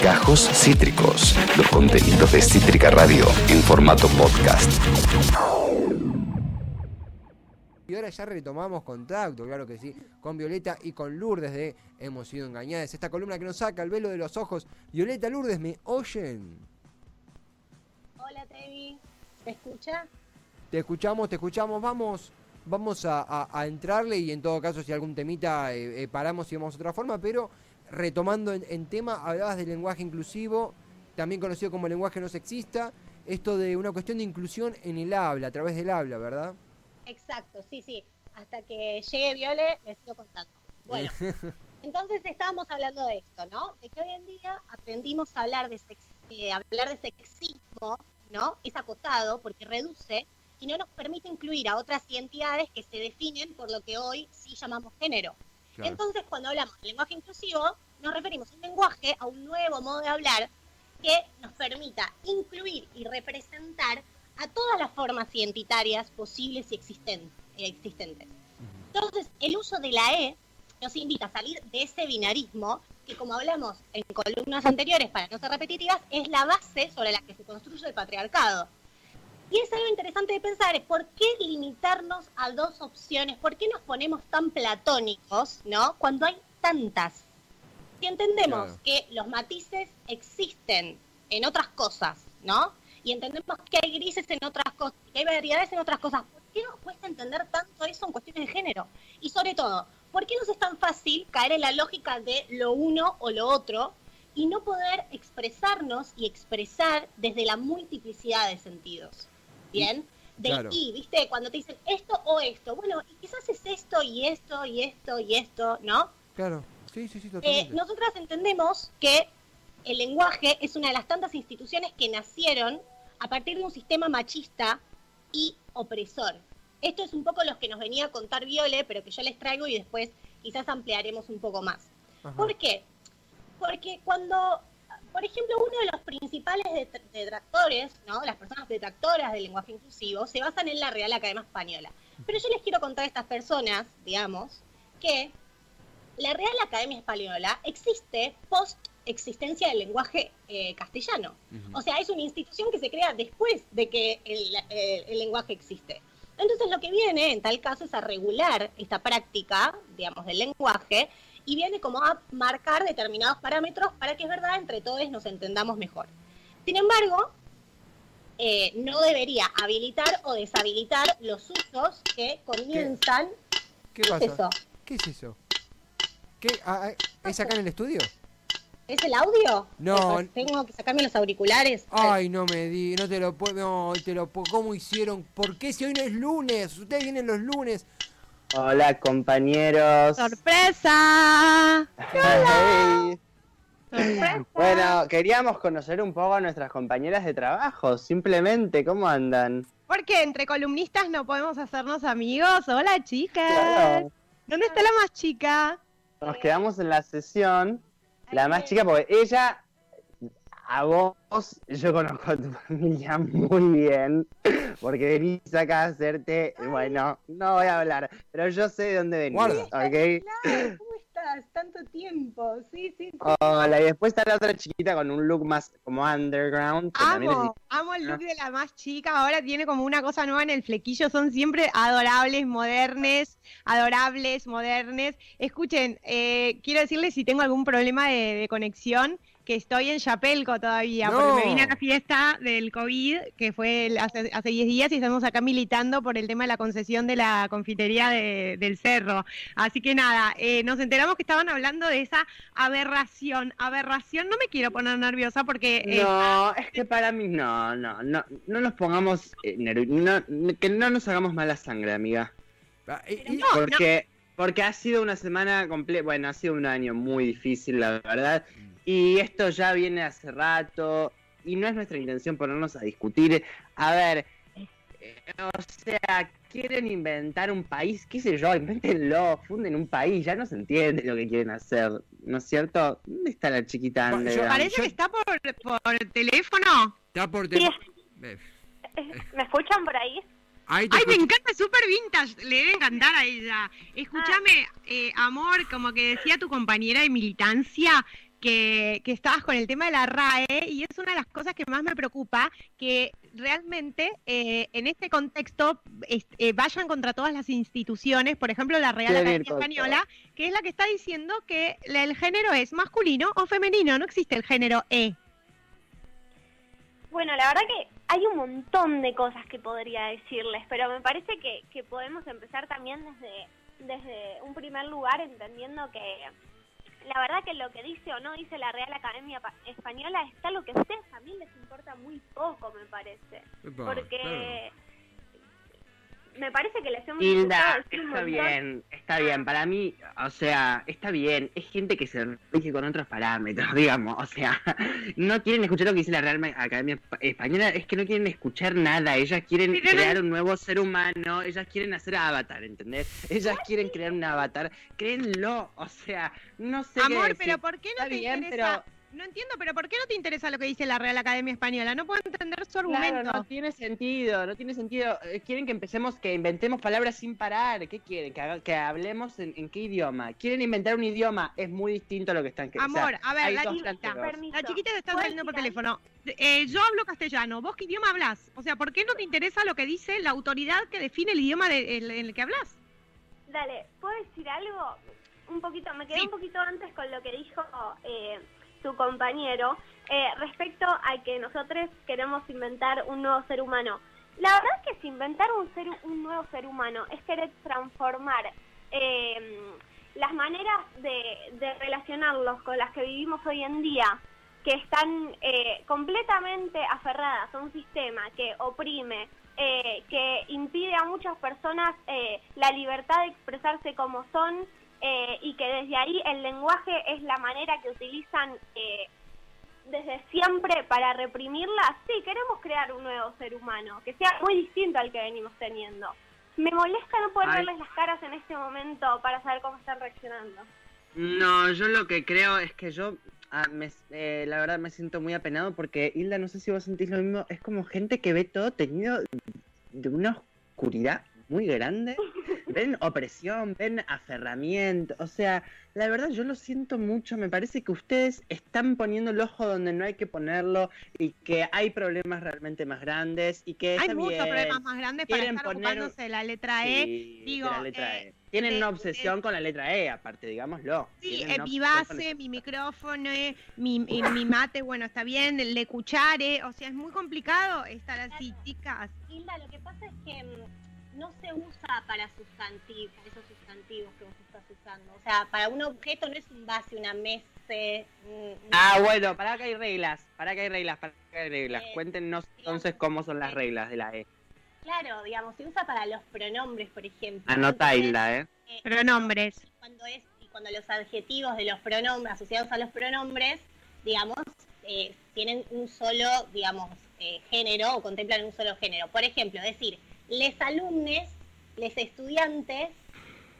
Gajos Cítricos, los contenidos de Cítrica Radio en formato podcast. Y ahora ya retomamos contacto, claro que sí, con Violeta y con Lourdes de Hemos sido engañadas. Esta columna que nos saca el velo de los ojos. Violeta, Lourdes, ¿me oyen? Hola, Tevi. ¿Me escucha? Te escuchamos, te escuchamos. Vamos, vamos a, entrarle y en todo caso si algún temita eh, eh, paramos y vamos a otra forma, pero retomando en, tema, hablabas del lenguaje inclusivo, también conocido como lenguaje no sexista, esto de una cuestión de inclusión en el habla, a través del habla, ¿verdad? Exacto, sí, sí. Hasta que llegue Viole, les sigo contando. Bueno, entonces estábamos hablando de esto, ¿no? De que hoy en día aprendimos a hablar de, eh, hablar de sexismo, ¿no? Es acotado porque reduce y no nos permite incluir a otras identidades que se definen por lo que hoy sí llamamos género. Entonces, cuando hablamos de lenguaje inclusivo, nos referimos a un lenguaje, a un nuevo modo de hablar que nos permita incluir y representar a todas las formas identitarias posibles y existentes. Entonces, el uso de la E nos invita a salir de ese binarismo que, como hablamos en columnas anteriores, para no ser repetitivas, es la base sobre la que se construye el patriarcado. Y es algo interesante de pensar, es por qué limitarnos a dos opciones, por qué nos ponemos tan platónicos, ¿no? Cuando hay tantas. Si entendemos que los matices existen en otras cosas, ¿no? Y entendemos que hay grises en otras cosas, que hay variedades en otras cosas, ¿por qué nos cuesta entender tanto eso en cuestiones de género? Y sobre todo, ¿por qué nos es tan fácil caer en la lógica de lo uno o lo otro y no poder expresarnos y expresar desde la multiplicidad de sentidos? bien, de y, ¿viste? Cuando te dicen esto o esto, bueno, y quizás es esto y esto y esto y esto, ¿no? Claro, sí, sí, sí, totalmente. Eh, nosotras entendemos que el lenguaje es una de las tantas instituciones que nacieron a partir de un sistema machista y opresor. Esto es un poco lo que nos venía a contar Viole, pero que yo les traigo y después quizás ampliaremos un poco más. ¿Por qué? Porque cuando por ejemplo, uno de los principales detractores, ¿no? las personas detractoras del lenguaje inclusivo, se basan en la Real Academia Española. Pero yo les quiero contar a estas personas, digamos, que la Real Academia Española existe post existencia del lenguaje eh, castellano. O sea, es una institución que se crea después de que el, lenguaje existe. Entonces lo que viene en tal caso es a regular esta práctica, digamos, del lenguaje y viene como a marcar determinados parámetros para que es verdad entre todos nos entendamos mejor. Sin embargo, eh, no debería habilitar o deshabilitar los usos que comienzan. ¿Qué, ¿Qué, pasa? es eso? ¿Qué es eso? ¿Qué? Ah, ah, ¿Es acá en el estudio? ¿Es el audio? No. Tengo que sacarme los auriculares. Ay, no me di, no te lo puedo, no, te lo ¿cómo hicieron? ¿Por qué si hoy no es lunes? Ustedes vienen los lunes. Hola compañeros. ¡Sorpresa! Bueno, queríamos conocer un poco a nuestras compañeras de trabajo, simplemente, ¿cómo andan? Porque entre columnistas no podemos hacernos amigos. Hola chicas. ¿Dónde está la más chica? Nos quedamos en la sesión. La más chica, porque ella a vos, yo conozco a tu familia muy bien, porque venís acá a hacerte, bueno, no voy a hablar, pero yo sé de dónde venís, ¿ok? Tanto tiempo, sí, sí, Hola, y después está la otra chiquita con un look más como underground. amo, amo el look de la más chica, ahora tiene como una cosa nueva en el flequillo, son siempre adorables, modernes, adorables, modernes. Escuchen, eh, quiero decirles si tengo algún problema de conexión, que estoy en Chapelco todavía, porque me vine a la fiesta del COVID, que fue hace 10 días, y estamos acá militando por el tema de la concesión de la confitería del Cerro. Así que nada, eh, nos enteramos que estaban hablando de esa aberración. Aberración, no me quiero poner nerviosa porque... Eh, no, es que para mí no, no, no, no nos pongamos, eh, que no nos hagamos mala sangre, amiga. Ah, porque... Porque ha sido una semana completa, bueno, ha sido un año muy difícil, la verdad. Y esto ya viene hace rato y no es nuestra intención ponernos a discutir. A ver, eh, o sea, quieren inventar un país, qué sé yo, invéntenlo, funden un país, ya no se entiende lo que quieren hacer, ¿no es cierto? ¿Dónde está la chiquita? parece que está por, por teléfono. Está por teléfono. ¿Me escuchan por ahí? Ay, me encanta, super vintage, le debe encantar a ella. Escúchame, eh, amor, como que decía tu compañera de militancia, que, estabas con el tema de la RAE y es una de las cosas que más me preocupa, que realmente eh, en este contexto eh, vayan contra todas las instituciones, por ejemplo la Real Academia Española, que es la que está diciendo que el género es masculino o femenino, no existe el género E. Bueno, la verdad que hay un montón de cosas que podría decirles, pero me parece que, que podemos empezar también desde, desde un primer lugar entendiendo que la verdad que lo que dice o no dice la Real Academia Española está lo que a ustedes también les importa muy poco, me parece. Porque me parece que les hemos Hilda, está bien, está bien. Para mí, o sea, está bien. Es gente que se rige con otros parámetros, digamos. O sea, no quieren escuchar lo que dice la Real Academia Española. Es que no quieren escuchar nada. Ellas quieren crear un nuevo ser humano. Ellas quieren hacer avatar, ¿entendés? Ellas quieren crear un avatar. Créenlo. O sea, no sé. Amor, pero ¿por qué no te bien, interesa? No entiendo, pero ¿por qué no te interesa lo que dice la Real Academia Española? No puedo entender su argumento. Claro, no tiene sentido, no tiene sentido. Eh, quieren que empecemos, que inventemos palabras sin parar. ¿Qué quieren? Que, que hablemos en, qué idioma. Quieren inventar un idioma, es muy distinto a lo que están queriendo. Amor, a ver, la chiquita, la chiquita te está saliendo por teléfono. Eh, yo hablo castellano, ¿vos qué idioma hablas? O sea, ¿por qué no te interesa lo que dice la autoridad que define el idioma en el que hablas? Dale, ¿puedo decir algo? Un poquito, me quedé un poquito antes con lo que dijo... Eh, su compañero eh, respecto a que nosotros queremos inventar un nuevo ser humano. La verdad es que si inventar un, ser, un nuevo ser humano es querer transformar eh, las maneras de, relacionarlos con las que vivimos hoy en día, que están eh, completamente aferradas a un sistema que oprime, que impide a muchas personas la libertad de expresarse como son eh, y que desde ahí el lenguaje es la manera que utilizan eh, desde siempre para reprimirla, sí, queremos crear un nuevo ser humano, que sea muy distinto al que venimos teniendo. Me molesta no poder verles las caras en este momento para saber cómo están reaccionando. No, yo lo que creo es que yo, ah, eh, la verdad me siento muy apenado porque Hilda, no sé si vos sentís lo mismo, es como gente que ve todo tenido de una oscuridad muy grande, ven opresión, ven aferramiento, o sea, la verdad yo lo siento mucho, me parece que ustedes están poniendo el ojo donde no hay que ponerlo y que hay problemas realmente más grandes y que hay muchos problemas más grandes para estar ocupándose de la letra E, digo, eh, e. tienen una obsesión con la letra E, aparte, digámoslo. Sí, eh, mi base, mi micrófono, eh, mi, mi, mate, bueno, está bien, el de cuchare, o sea, es muy complicado estar así, chicas. Hilda, lo que pasa es que mm, no se usa para sustantivos, esos sustantivos que vos estás usando. O sea, para un objeto no es un base, una mesa. Ah, bueno, para que hay reglas, para que hay reglas, para que hay reglas. Eh, Cuéntenos entonces cómo son las reglas de la E. Claro, digamos, se usa para los pronombres, por ejemplo. Anota Hilda, ¿eh? ¿eh? Pronombres. Cuando es y cuando los adjetivos de los pronombres asociados a los pronombres, digamos, eh, tienen un solo, digamos, género o contemplan un solo género. Por ejemplo, decir les alumnes, les estudiantes,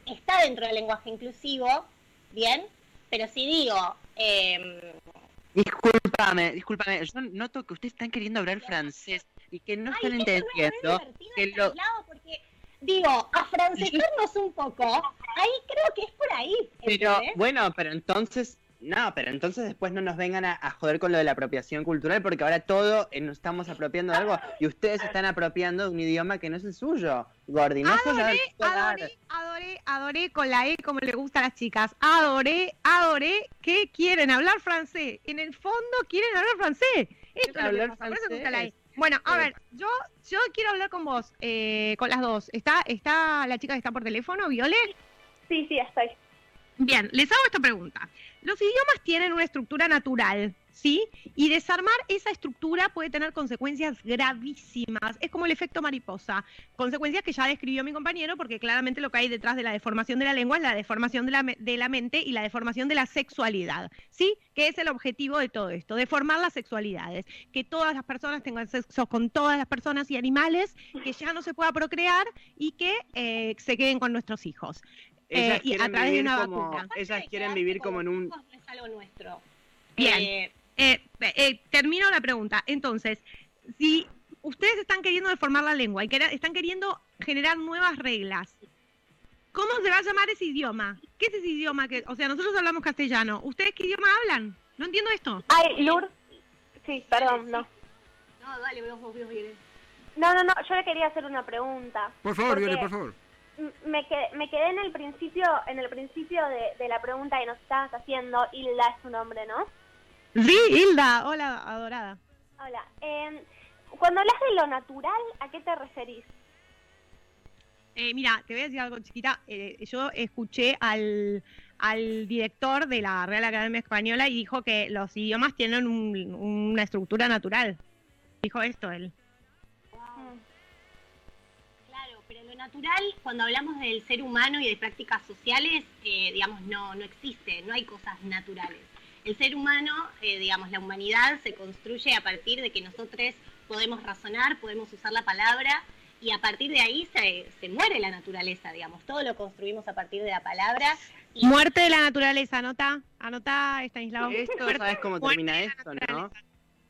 está dentro del lenguaje inclusivo, ¿bien? Pero si digo... Eh, discúlpame, discúlpame, yo noto que ustedes están queriendo hablar francés y que no están entendiendo que lo... Porque, digo, afrancesarnos un poco, ahí creo que es por ahí. Pero, bueno, pero entonces no, pero entonces después no nos vengan a, joder con lo de la apropiación cultural, porque ahora todo eh, nos estamos apropiando de algo y ustedes están apropiando de un idioma que no es el suyo. Gordi, adoré, adoré, adoré, adoré con la E como le gusta a las chicas. Adoré, adoré que quieren hablar francés. En el fondo quieren hablar francés. Esto es francés. Bueno, a ver, yo, yo quiero hablar con vos, eh, con las dos. ¿Está, ¿Está la chica que está por teléfono, Violet? Sí, sí, estoy. Bien, les hago esta pregunta. Los idiomas tienen una estructura natural, ¿sí? Y desarmar esa estructura puede tener consecuencias gravísimas. Es como el efecto mariposa. Consecuencias que ya describió mi compañero, porque claramente lo que hay detrás de la deformación de la lengua es la deformación de la, de la mente y la deformación de la sexualidad, ¿sí? Que es el objetivo de todo esto, deformar las sexualidades. Que todas las personas tengan sexo con todas las personas y animales, que ya no se pueda procrear y que eh, se queden con nuestros hijos. Ellas eh, quieren vivir como, ellas quieren vivir como en un... nuestro. Bien, eh, eh, termino la pregunta. Entonces, si ustedes están queriendo deformar la lengua y están queriendo generar nuevas reglas, ¿cómo se va a llamar ese idioma? ¿Qué es ese idioma? que O sea, nosotros hablamos castellano. ¿Ustedes qué idioma hablan? No entiendo esto. Ay, Lourdes. Sí, perdón, no. No, dale, vos, vos, vos, No, no, no, yo le quería hacer una pregunta. Por favor, Viole, por favor. Me quedé, me quedé en el principio, en el principio de, de la pregunta que nos estabas haciendo. Hilda es su nombre, ¿no? Sí, Hilda. Hola, adorada. Hola. Eh, cuando hablas de lo natural, ¿a qué te referís? Eh, mira, te voy a decir algo chiquita. Eh, yo escuché al, al director de la Real Academia Española y dijo que los idiomas tienen una estructura natural. Dijo esto él. Natural, cuando hablamos del ser humano y de prácticas sociales, eh, digamos, no, no existe, no hay cosas naturales. El ser humano, eh, digamos, la humanidad se construye a partir de que nosotros podemos razonar, podemos usar la palabra y a partir de ahí se, se muere la naturaleza, digamos. Todo lo construimos a partir de la palabra Muerte de la naturaleza, anota, anota Estanislao. Esto, ¿sabes cómo termina esto, no?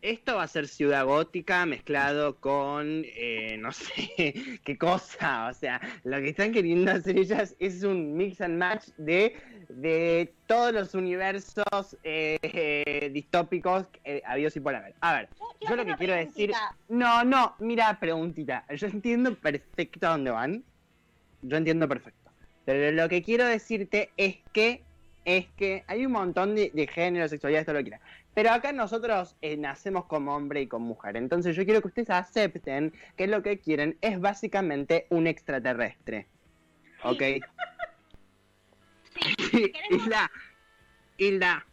Esto va a ser ciudad gótica mezclado con, eh, no sé, qué cosa. O sea, lo que están queriendo hacer ellas es un mix and match de, de todos los universos eh, distópicos eh, habidos y por haber. A ver, yo, lo que quiero decir... No, no, mira, preguntita. Yo entiendo perfecto a dónde van. Yo entiendo perfecto. Pero lo que quiero decirte es que es que hay un montón de, de género, sexualidad, todo lo que quieras. Pero acá nosotros eh, nacemos como hombre y como mujer. Entonces yo quiero que ustedes acepten que lo que quieren es básicamente un extraterrestre. ¿Ok? Sí, Hilda, Hilda,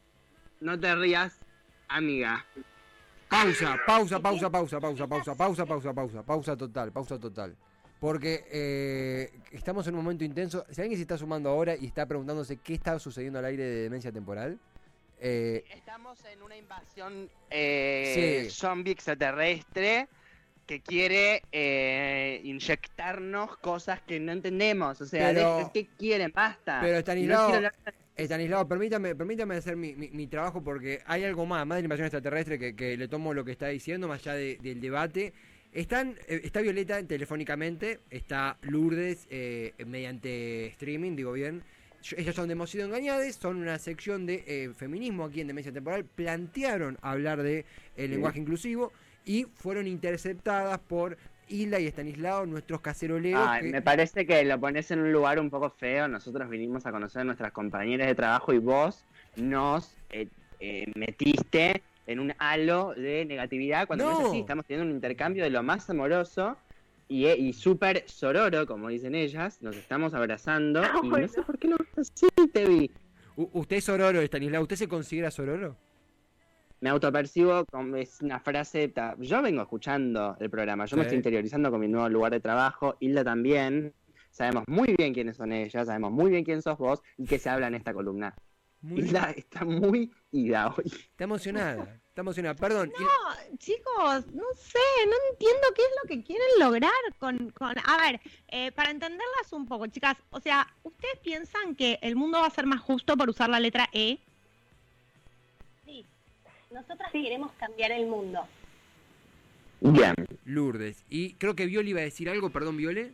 no te rías, amiga. Pausa, pausa, pausa, pausa, pausa, pausa, pausa, pausa, pausa, pausa total, pausa total porque eh, estamos en un momento intenso. Si alguien se está sumando ahora y está preguntándose qué está sucediendo al aire de demencia temporal. Eh, estamos en una invasión eh, zombie extraterrestre que quiere eh, inyectarnos cosas que no entendemos. O sea, es que quieren, basta. Pero Estanislao, Estanislao permítame, permítame hacer mi, mi, trabajo porque hay algo más, más de la invasión extraterrestre que, que le tomo lo que está diciendo, más allá del debate. Están, eh, está Violeta telefónicamente, está Lourdes eh, mediante streaming, digo bien. Ellas son de Hemos sido engañadas, son una sección de eh, feminismo aquí en Demencia Temporal. Plantearon hablar de el lenguaje inclusivo y fueron interceptadas por Hilda y Estanislao, nuestros caceroleros. Me parece que lo pones en un lugar un poco feo. Nosotros vinimos a conocer a nuestras compañeras de trabajo y vos nos metiste en un halo de negatividad, cuando no, es así, estamos teniendo un intercambio de lo más amoroso y, eh, y súper sororo, como dicen ellas, nos estamos abrazando ah, y no sé por qué no así, te vi. ¿Usted es sororo, Estanislao? ¿Usted se considera sororo? Me autopercibo como es una frase. Yo vengo escuchando el programa, yo me estoy interiorizando con mi nuevo lugar de trabajo, Hilda también. Sabemos muy bien quiénes son ellas, sabemos muy bien quién sos vos y qué se habla en esta columna. Hilda está muy ida hoy. Está emocionada, está emocionada. Perdón. No, chicos, no sé, no entiendo qué es lo que quieren lograr con... con... A ver, eh, para entenderlas un poco, chicas, o sea, ¿ustedes piensan que el mundo va a ser más justo por usar la letra E? Sí, nosotras queremos cambiar el mundo. Bien. Lourdes. Y creo que Violi iba a decir algo, perdón, Viole.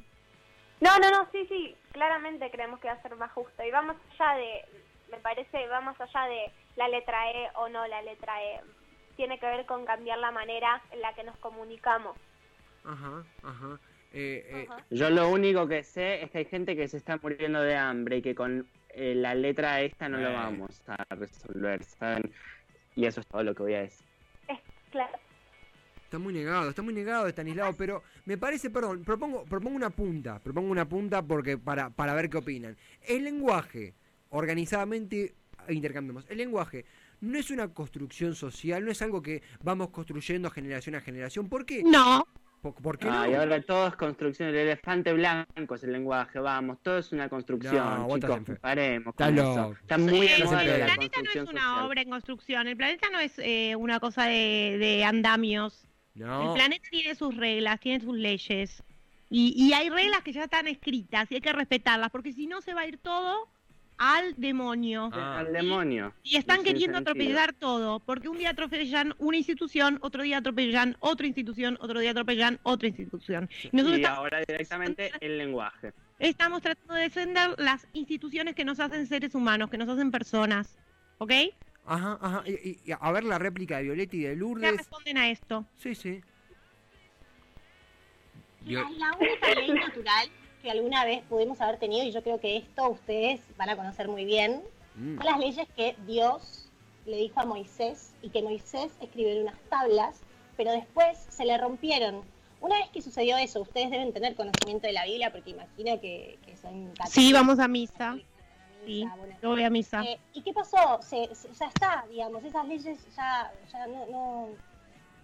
No, no, no, sí, sí, claramente creemos que va a ser más justo. Y vamos allá de, me parece, va más allá de la letra E o no la letra E. Tiene que ver con cambiar la manera en la que nos comunicamos. Ajá, ajá. Eh, eh, Yo lo único que sé es que hay gente que se está muriendo de hambre y que con eh, la letra esta no lo vamos a resolver, ¿saben? Y eso es todo lo que voy a decir. Es claro. Está muy negado, está muy negado Estanislao, pero me parece, perdón, propongo, propongo una punta, propongo una punta porque para, para ver qué opinan. El lenguaje organizadamente intercambiamos. El lenguaje no es una construcción social, no es algo que vamos construyendo generación a generación. ¿Por qué? No. ¿Por, qué no? Y ahora todo es construcción. El elefante blanco es el lenguaje, vamos. Todo es una construcción, chicos. Paremos. Está, Está muy El planeta no es una obra en construcción. El planeta no es eh, una cosa de, de andamios. No. El planeta tiene sus reglas, tiene sus leyes. Y, y hay reglas que ya están escritas y hay que respetarlas, porque si no se va a ir todo al demonio. Ah. Al demonio. Y, están queriendo atropellar todo, porque un día atropellan una institución, otro día atropellan otra institución, otro día atropellan otra institución. y ahora directamente el lenguaje. Estamos tratando de defender las instituciones que nos hacen seres humanos, que nos hacen personas. ¿Ok? Ajá, ajá. Y, a ver la réplica de Violeta y de Lourdes. ¿Qué responden a esto? Sí, sí. la única ley natural que alguna vez pudimos haber tenido, y yo creo que esto ustedes van a conocer muy bien, mm. son las leyes que Dios le dijo a Moisés y que Moisés escribió en unas tablas, pero después se le rompieron. Una vez que sucedió eso, ustedes deben tener conocimiento de la Biblia porque imagino que, son católicos. Sí, vamos a misa. Sí, yo voy a misa. Eh, ¿Y qué pasó? Se, ya está, digamos, esas leyes ya, ya no,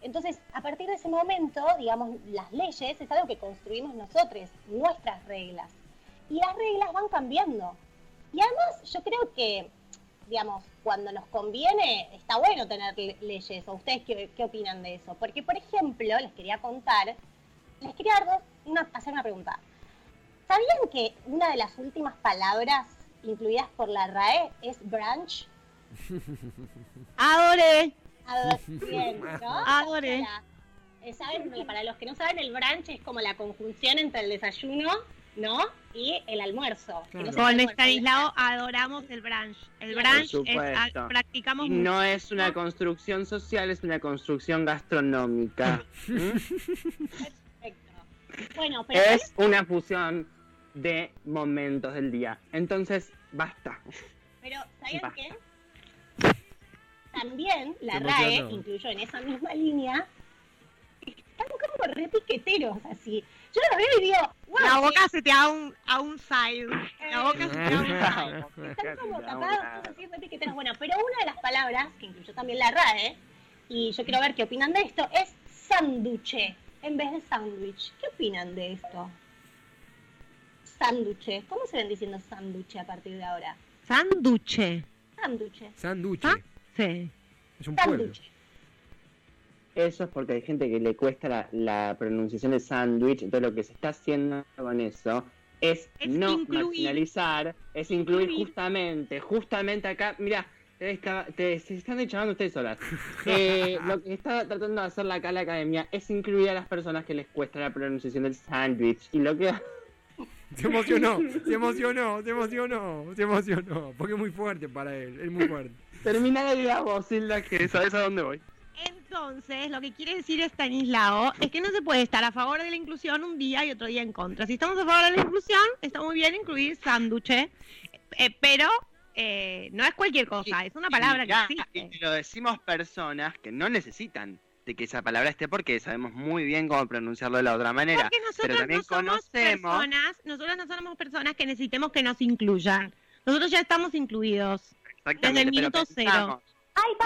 Entonces, a partir de ese momento, digamos, las leyes es algo que construimos nosotros, nuestras reglas. Y las reglas van cambiando. Y además, yo creo que, digamos, cuando nos conviene, está bueno tener leyes. ¿O ustedes qué, qué opinan de eso? Porque, por ejemplo, les quería contar, les quería hacer una pregunta. ¿Sabían que una de las últimas palabras incluidas por la RAE es branch. Adore. ¿No? Adore. Eh, ¿Saben? Para los que no saben, el brunch es como la conjunción entre el desayuno, ¿no? Y el almuerzo. Con Estanislao adoramos el brunch. El brunch es, practicamos No es una construcción social, es una construcción gastronómica. Perfecto. Bueno, pero es una fusión de momentos del día. Entonces, basta. Pero, ¿saben qué? También la RAE incluyó en esa misma línea. Están como repiqueteros, así. Yo lo veo y digo, La boca se te da un, a un side. La boca se te da un side. Están como tapados, así repiqueteros. Bueno, pero una de las palabras que incluyó también la RAE, y yo quiero ver qué opinan de esto, es sanduche en vez de sándwich. ¿Qué opinan de esto? Sánduche. ¿Cómo se ven diciendo sánduche a partir de ahora? Sánduche. Sánduche. Sánduche. Sí. Es un pueblo. Eso es porque hay gente que le cuesta la, pronunciación de sándwich, entonces lo que se está haciendo con eso es, no marginalizar, es incluir, justamente, justamente acá, mira, te, se están echando ustedes solas. Eh, lo que está tratando de hacer la acá la academia es incluir a las personas que les cuesta la pronunciación del sándwich. Y lo que se emocionó, se emocionó, se emocionó, se emocionó. Porque es muy fuerte para él, es muy fuerte. Termina de voz, Silda, que sabes a dónde voy. Entonces, lo que quiere decir Stanislao es que no se puede estar a favor de la inclusión un día y otro día en contra. Si estamos a favor de la inclusión, está muy bien incluir sándwiches, eh, pero eh, no es cualquier cosa, es una palabra que existe. Y lo decimos personas que no necesitan de que esa palabra esté porque sabemos muy bien cómo pronunciarlo de la otra manera. Porque nosotros pero también no somos personas, nosotros no somos personas que necesitemos que nos incluyan. Nosotros ya estamos incluidos. Desde el minuto cero.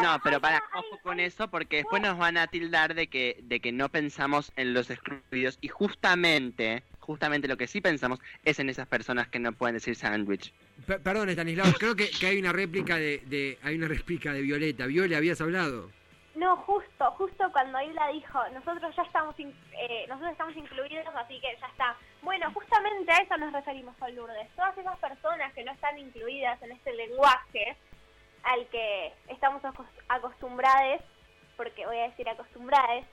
no, pero para ojo con eso porque después nos van a tildar de que de que no pensamos en los excluidos y justamente justamente lo que sí pensamos es en esas personas que no pueden decir sándwich. Perdón, Stanislao, creo que, que, hay una réplica de, de hay una réplica de Violeta. Viole, habías hablado. No, justo, justo cuando Isla dijo, nosotros ya estamos, eh, nosotros estamos incluidos, así que ya está. Bueno, justamente a eso nos referimos con Lourdes. Todas esas personas que no están incluidas en este lenguaje al que estamos acostumbrados, porque voy a decir acostumbrados,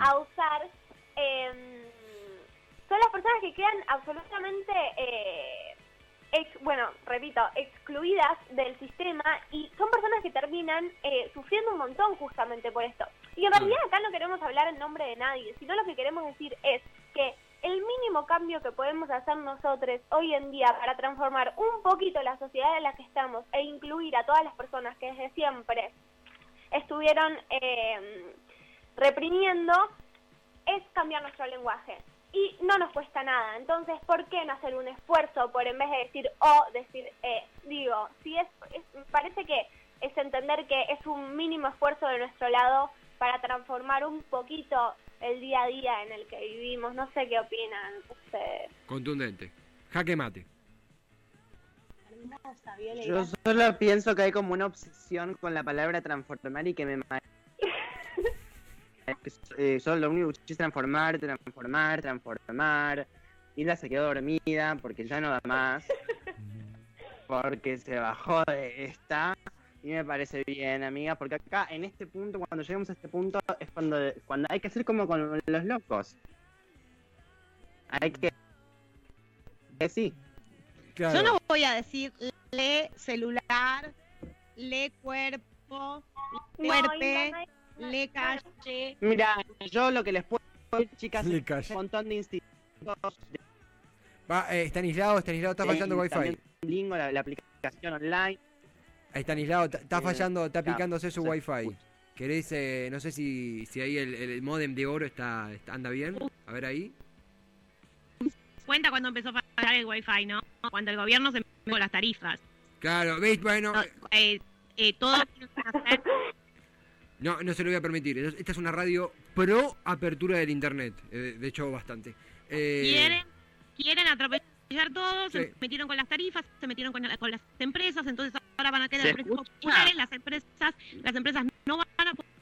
a usar, em, son las personas que quedan absolutamente eh, bueno, repito, excluidas del sistema y son personas que terminan eh, sufriendo un montón justamente por esto. Y en realidad acá no queremos hablar en nombre de nadie, sino lo que queremos decir es que el mínimo cambio que podemos hacer nosotros hoy en día para transformar un poquito la sociedad en la que estamos e incluir a todas las personas que desde siempre estuvieron eh, reprimiendo es cambiar nuestro lenguaje y no nos cuesta nada. Entonces, ¿por qué no hacer un esfuerzo por en vez de decir o, decir eh? Digo, si es, parece que es entender que es un mínimo esfuerzo de nuestro lado para transformar un poquito el día a día en el que vivimos. No sé qué opinan ustedes. Contundente. Jaque mate. Yo solo pienso que hay como una obsesión con la palabra transformar y que me eh, solo lo único que es transformar, transformar, transformar. Hilda se quedó dormida porque ya no da más. Porque se bajó de esta. Y me parece bien, amiga, porque acá en este punto, cuando lleguemos a este punto, es cuando, cuando hay que hacer como con los locos. Hay que... que sí. Yo no voy a decir le celular, le cuerpo fuerte, le calle. Mira, yo lo que les puedo decir, chicas, es un montón de institutos. Va, eh, está aislado, está aislado, está fallando Wi-Fi. Lingo, la, la, aplicación online. Está aislado, está, fallando, está picándose su Wi-Fi. ¿Querés, eh, no sé si, si ahí el, el modem de oro está, anda bien? A ver ahí. Cuenta cuando empezó a fallar el Wi-Fi, ¿no? Cuando el gobierno se metió con las tarifas. Claro, ¿veis? Bueno. No, eh, eh, todo No, no se lo voy a permitir. Esta es una radio pro apertura del internet. Eh, de hecho, bastante. Eh... Quieren, quieren atropellar todo, se metieron con las tarifas, se metieron con, con, las empresas, entonces ahora van a quedar precios populares, las empresas, las empresas no van a poder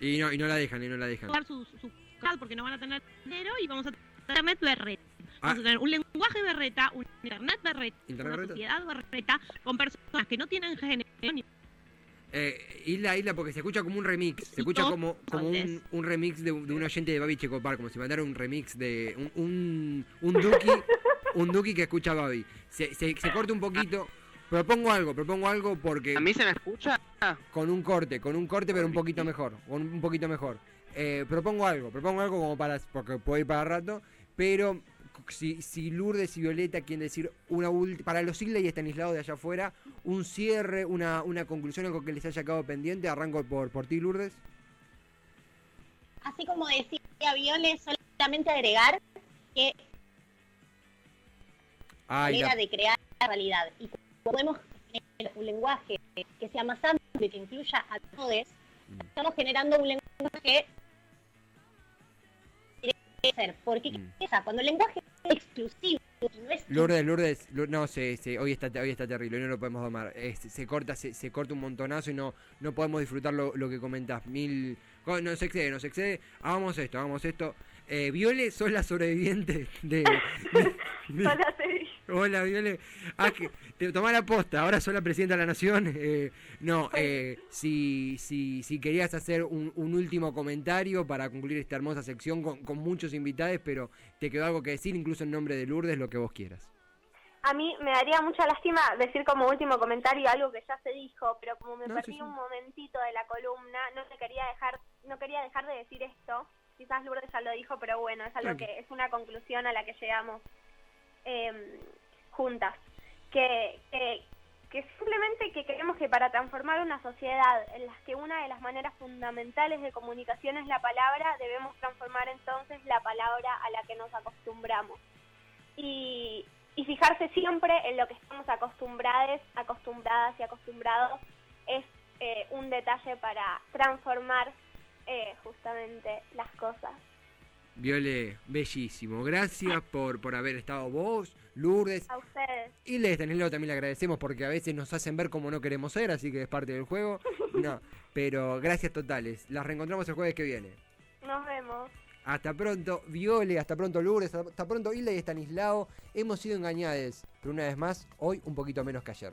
y no, y no la dejan, y no la dejan. Su, su, porque no van a tener dinero y vamos a tener internet berreta. Vamos a ah. tener un lenguaje berreta, un internet berreta, ¿Internet una sociedad berreta con personas que no tienen género ni eh, isla, isla, porque se escucha como un remix. Se escucha como, como un, un remix de, de, un oyente de Babi Checopar, como si mandara un remix de un, un, un Duki, un Duki que escucha a Babi. Se, se, se corta un poquito. Propongo algo, propongo algo porque. ¿A mí se me escucha? Con un corte, con un corte, pero un poquito mejor. Un, poquito mejor. Eh, propongo algo, propongo algo como para. Porque puedo ir para rato, pero si, si Lourdes y Violeta quieren decir una para los Isla y Estanislao de allá afuera, un cierre, una, una conclusión, algo que les haya quedado pendiente, arranco por, por ti, Lourdes. Así como decía Viole, solamente agregar que Ay, manera de crear la realidad. Y podemos tener un lenguaje que sea más amplio y que incluya a todos, mm. estamos generando un lenguaje ser. Porque mm. cuando el lenguaje es exclusivo no es Lourdes, Lourdes, no, sé, hoy, está, hoy está terrible, hoy no lo podemos tomar. se corta se, se, corta un montonazo y no, no podemos disfrutar lo, lo que comentás. Mil, no se excede, no se excede. Hagamos esto, hagamos esto. Eh, Viole, sos la sobreviviente de. Hola, Hola, Viole. Ah, que, te tomá la posta, ahora sos la presidenta de la nación. Eh, no, eh, si, si, si querías hacer un, un, último comentario para concluir esta hermosa sección con, con muchos invitados, pero te quedó algo que decir, incluso en nombre de Lourdes, lo que vos quieras. A mí me daría mucha lástima decir como último comentario algo que ya se dijo, pero como me perdí un momentito de la columna, no te quería dejar, no quería dejar de decir esto quizás Lourdes ya lo dijo, pero bueno, es algo que es una conclusión a la que llegamos eh, juntas. Que, que, simplemente que queremos que para transformar una sociedad en la que una de las maneras fundamentales de comunicación es la palabra, debemos transformar entonces la palabra a la que nos acostumbramos. Y, y fijarse siempre en lo que estamos acostumbrados, acostumbradas y acostumbrados es eh, un detalle para transformar eh, justamente las cosas. Viole, bellísimo. Gracias por, por haber estado vos, Lourdes. A ustedes. Y Les Danilo también le agradecemos porque a veces nos hacen ver como no queremos ser, así que es parte del juego. No, pero gracias totales. Las reencontramos el jueves que viene. Nos vemos. Hasta pronto, Viole, hasta pronto, Lourdes, hasta pronto, Hilda y Estanislao. Hemos sido engañados, pero una vez más, hoy un poquito menos que ayer.